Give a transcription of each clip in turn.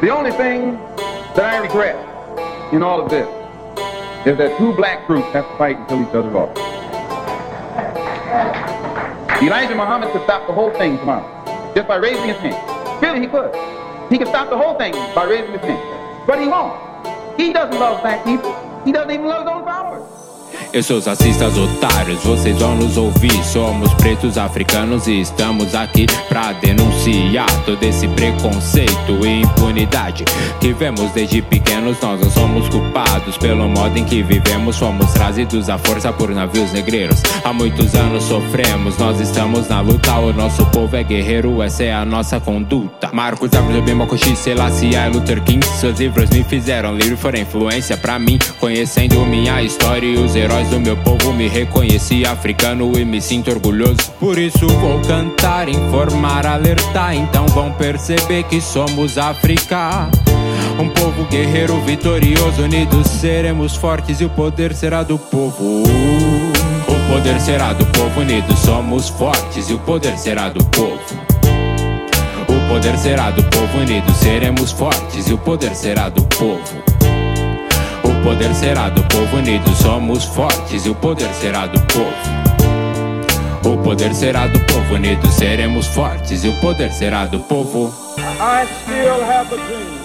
The only thing that I regret in all of this is that two black groups have to fight until each other off. Elijah Muhammad could stop the whole thing tomorrow just by raising his hand. Really, he could. He could stop the whole thing by raising his hand. But he won't. He doesn't love black people. He doesn't even love his own. Eu sou os racistas otários, vocês vão nos ouvir. Somos pretos africanos e estamos aqui pra denunciar todo esse preconceito e impunidade que vemos desde pequenos. Nós não somos culpados pelo modo em que vivemos. Fomos trazidos à força por navios negreiros. Há muitos anos sofremos, nós estamos na luta. O nosso povo é guerreiro, essa é a nossa conduta. Marcos W. Bimokoshi, Selassie Luther King. Seus livros me fizeram livre, foram influência pra mim. Conhecendo minha história e os heróis do meu povo me reconheci africano e me sinto orgulhoso. Por isso vou cantar, informar, alertar. Então vão perceber que somos África. Um povo guerreiro vitorioso, unidos seremos fortes e o poder será do povo. O poder será do povo, unidos somos fortes e o poder será do povo. O poder será do povo, unidos seremos fortes e o poder será do povo. O poder será do povo unido, somos fortes e o poder será do povo. O poder será do povo unido, seremos fortes e o poder será do povo. I still have a dream.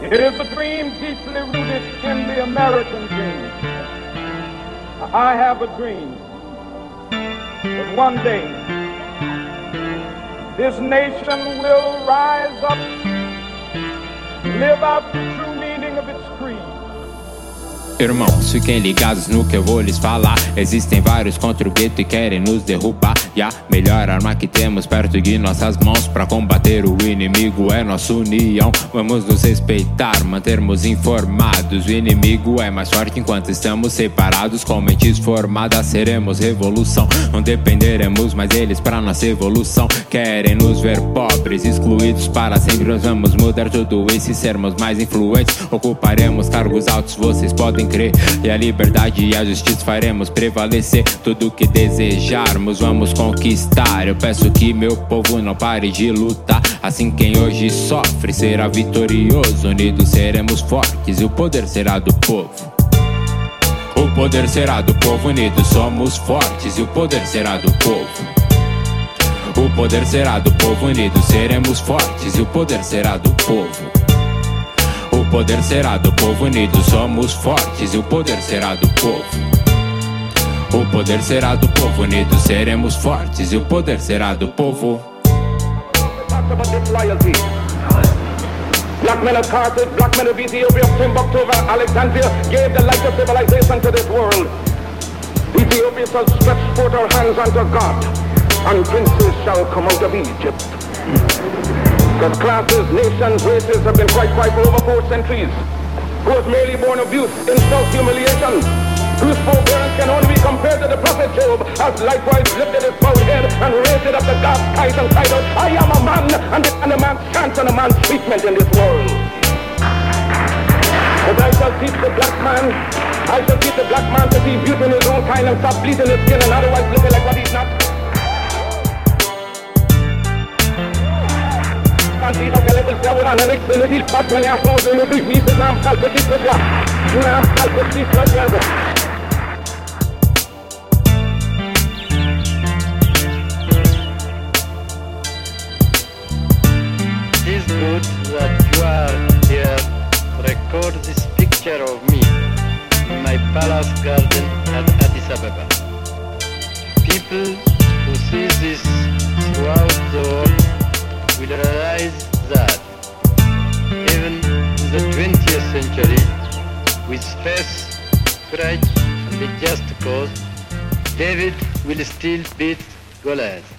It is a dream deeply rooted in the American dream. I have a dream that one day this nation will rise up, live out Irmãos, fiquem ligados no que eu vou lhes falar. Existem vários contra o gueto e querem nos derrubar. E a melhor arma que temos perto de nossas mãos para combater o inimigo é nossa união. Vamos nos respeitar, mantermos informados. O inimigo é mais forte enquanto estamos separados. Com mentes formadas, seremos revolução. Não dependeremos mais deles para nossa evolução. Querem nos ver pobres, excluídos para sempre. Nós vamos mudar tudo isso e sermos mais influentes. Ocuparemos cargos altos, vocês podem crer. E a liberdade e a justiça faremos prevalecer. Tudo que desejarmos, vamos conquistar. Eu peço que meu povo não pare de lutar. Assim, quem hoje sofre será vitorioso. Unidos seremos fortes e o poder será do povo. O poder será do povo, unidos somos fortes e o poder será do povo. O poder será do povo, unidos seremos fortes e o poder será do povo. O poder será do povo, unidos somos fortes e o poder será do povo. O poder será do povo, unidos seremos fortes e o poder será do povo. Black men of Carthage, black men of Ethiopia, Timbuktu, Alexandria gave the light of civilization to this world. Ethiopia shall stretch forth her hands unto God, and princes shall come out of Egypt. Because classes, nations, races have been quite for over four centuries. Who was merely born of youth, insult, humiliation. Job, as likewise lifted his bowed head and raised it up to God's skies and cried out, I am a man, and, and a man's chance and a man's treatment in this world. But I shall teach the black man, I shall teach the black man to see beauty in his own kind and stop bleeding his skin and otherwise looking like what he's not. Antito che le possiamo dare le stelle di spazio ne ha solo delle divise, nam calco di qua, nam calco di qua, It record this picture of me in my palace garden at Addis Ababa. People who see this throughout the world will realize that even in the 20th century, with faith, courage, and a just cause, David will still beat Goliath.